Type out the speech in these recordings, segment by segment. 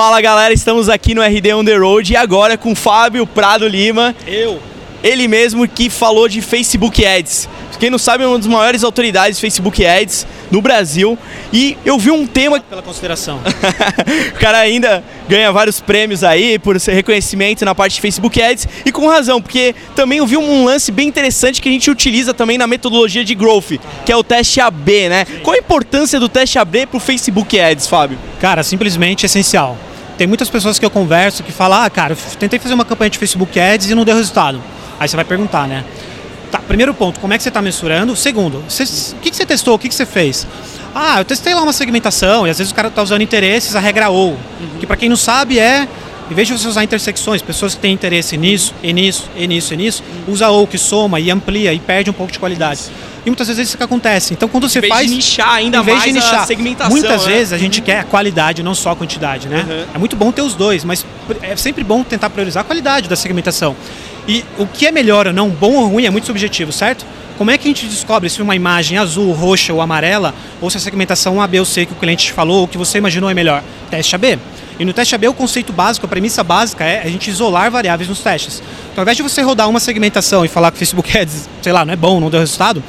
Fala galera, estamos aqui no RD On The Road e agora com Fábio Prado Lima. Eu. Ele mesmo que falou de Facebook Ads. Quem não sabe, é uma das maiores autoridades de Facebook Ads no Brasil. E eu vi um tema. Pela consideração. o cara ainda ganha vários prêmios aí por ser reconhecimento na parte de Facebook Ads. E com razão, porque também eu vi um lance bem interessante que a gente utiliza também na metodologia de growth, que é o teste AB, né? Qual a importância do teste AB para o Facebook Ads, Fábio? Cara, simplesmente essencial. Tem muitas pessoas que eu converso que falam: ah, cara, tentei fazer uma campanha de Facebook Ads e não deu resultado. Aí você vai perguntar, né? Tá, primeiro ponto, como é que você está mensurando? Segundo, você, o que, que você testou? O que, que você fez? Ah, eu testei lá uma segmentação e às vezes o cara está usando interesses, a regra ou. Uhum. Que para quem não sabe é, em vez de você usar intersecções, pessoas que têm interesse nisso, e nisso, e nisso, e nisso, usa ou que soma e amplia e perde um pouco de qualidade. E muitas vezes isso que acontece. Então quando você em vez faz. De nichar ainda em vez mais de nichar, a segmentação. Muitas né? vezes a gente uhum. quer a qualidade, não só a quantidade, né? Uhum. É muito bom ter os dois, mas é sempre bom tentar priorizar a qualidade da segmentação. E o que é melhor ou não, bom ou ruim, é muito subjetivo, certo? Como é que a gente descobre se uma imagem azul, roxa ou amarela, ou se a segmentação A, B ou C que o cliente te falou, ou que você imaginou é melhor? Teste AB. E no teste AB o conceito básico, a premissa básica é a gente isolar variáveis nos testes. Então ao invés de você rodar uma segmentação e falar que o Facebook Ads, sei lá, não é bom, não deu resultado,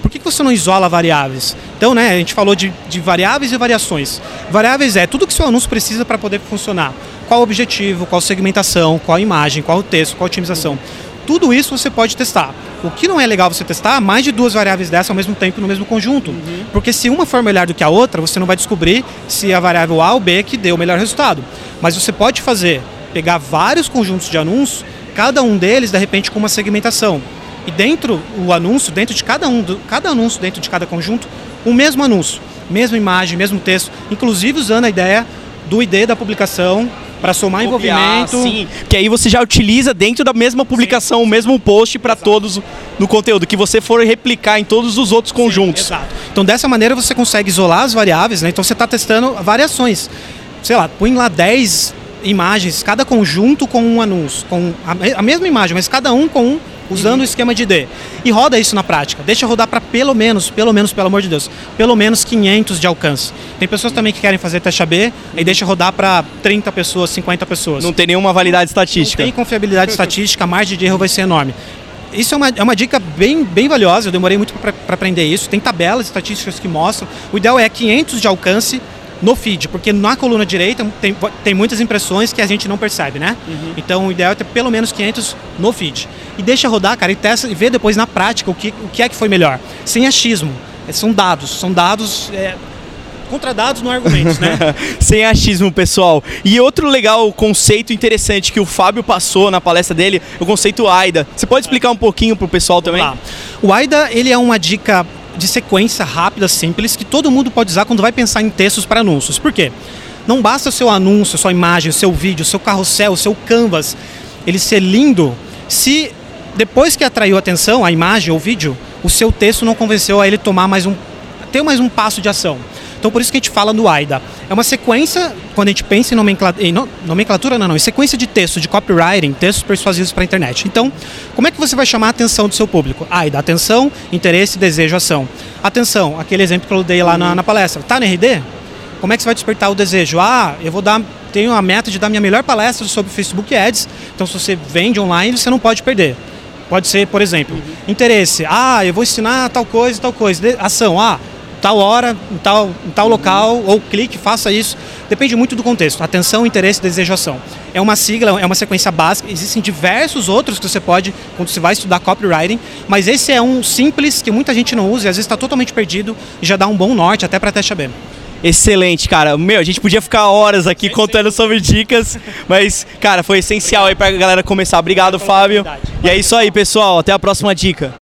por que, que você não isola variáveis? Então, né, a gente falou de, de variáveis e variações. Variáveis é tudo que seu anúncio precisa para poder funcionar. Qual o objetivo, qual segmentação, qual imagem, qual o texto, qual otimização. Tudo isso você pode testar. O que não é legal você testar mais de duas variáveis dessa ao mesmo tempo no mesmo conjunto. Uhum. Porque se uma for melhor do que a outra, você não vai descobrir se a variável A ou B que deu o melhor resultado. Mas você pode fazer, pegar vários conjuntos de anúncios, cada um deles, de repente, com uma segmentação. E dentro o anúncio, dentro de cada um, do, cada anúncio dentro de cada conjunto, o mesmo anúncio, mesma imagem, mesmo texto, inclusive usando a ideia do ID da publicação para somar Copiar, envolvimento. Sim, que aí você já utiliza dentro da mesma publicação sim. o mesmo post para todos no conteúdo, que você for replicar em todos os outros conjuntos. Sim, exato. Então dessa maneira você consegue isolar as variáveis, né? Então você está testando variações. Sei lá, põe lá 10 imagens, cada conjunto com um anúncio, com a, a mesma imagem, mas cada um com um usando uhum. o esquema de D. E roda isso na prática. Deixa rodar para pelo menos, pelo menos, pelo amor de Deus, pelo menos 500 de alcance. Tem pessoas também que querem fazer teste AB e deixa rodar para 30 pessoas, 50 pessoas. Não tem nenhuma validade estatística. Não tem confiabilidade estatística, a margem de erro vai ser enorme. Isso é uma, é uma dica bem, bem valiosa, eu demorei muito para aprender isso. Tem tabelas estatísticas que mostram. O ideal é 500 de alcance no feed, porque na coluna direita tem, tem muitas impressões que a gente não percebe, né? Uhum. Então o ideal é ter pelo menos 500 no feed. E deixa rodar, cara, e testa e vê depois na prática o que, o que é que foi melhor. Sem achismo. É, são dados, são dados. É, contra dados não argumentos, né? Sem achismo, pessoal. E outro legal conceito interessante que o Fábio passou na palestra dele, o conceito AIDA. Você pode explicar um pouquinho para o pessoal Vamos também? Lá. O AIDA, ele é uma dica de sequência rápida, simples, que todo mundo pode usar quando vai pensar em textos para anúncios. Por quê? Não basta o seu anúncio, sua imagem, o seu vídeo, o seu carrossel, o seu canvas, ele ser lindo, se depois que atraiu a atenção, a imagem ou o vídeo, o seu texto não convenceu a ele tomar mais um ter mais um passo de ação. Então por isso que a gente fala no AIDA. É uma sequência, quando a gente pensa em nomenclatura, em nomenclatura não, não, em sequência de textos, de copywriting, textos persuasivos para a internet. Então, como é que você vai chamar a atenção do seu público? AIDA, atenção, interesse, desejo, ação. Atenção, aquele exemplo que eu dei lá na, na palestra. Tá no RD? Como é que você vai despertar o desejo? Ah, eu vou dar, tenho a meta de dar minha melhor palestra sobre Facebook Ads. Então, se você vende online, você não pode perder. Pode ser, por exemplo, interesse. Ah, eu vou ensinar tal coisa, tal coisa. Ação. Ah, tal hora, em tal, em tal local, ou clique, faça isso. Depende muito do contexto. Atenção, interesse, desejação. É uma sigla, é uma sequência básica. Existem diversos outros que você pode, quando você vai estudar copywriting, mas esse é um simples que muita gente não usa e às vezes está totalmente perdido e já dá um bom norte até para teste AB. Excelente, cara. Meu, a gente podia ficar horas aqui contando sobre dicas, mas, cara, foi essencial aí pra galera começar. Obrigado, Fábio. E é isso aí, pessoal. Até a próxima dica.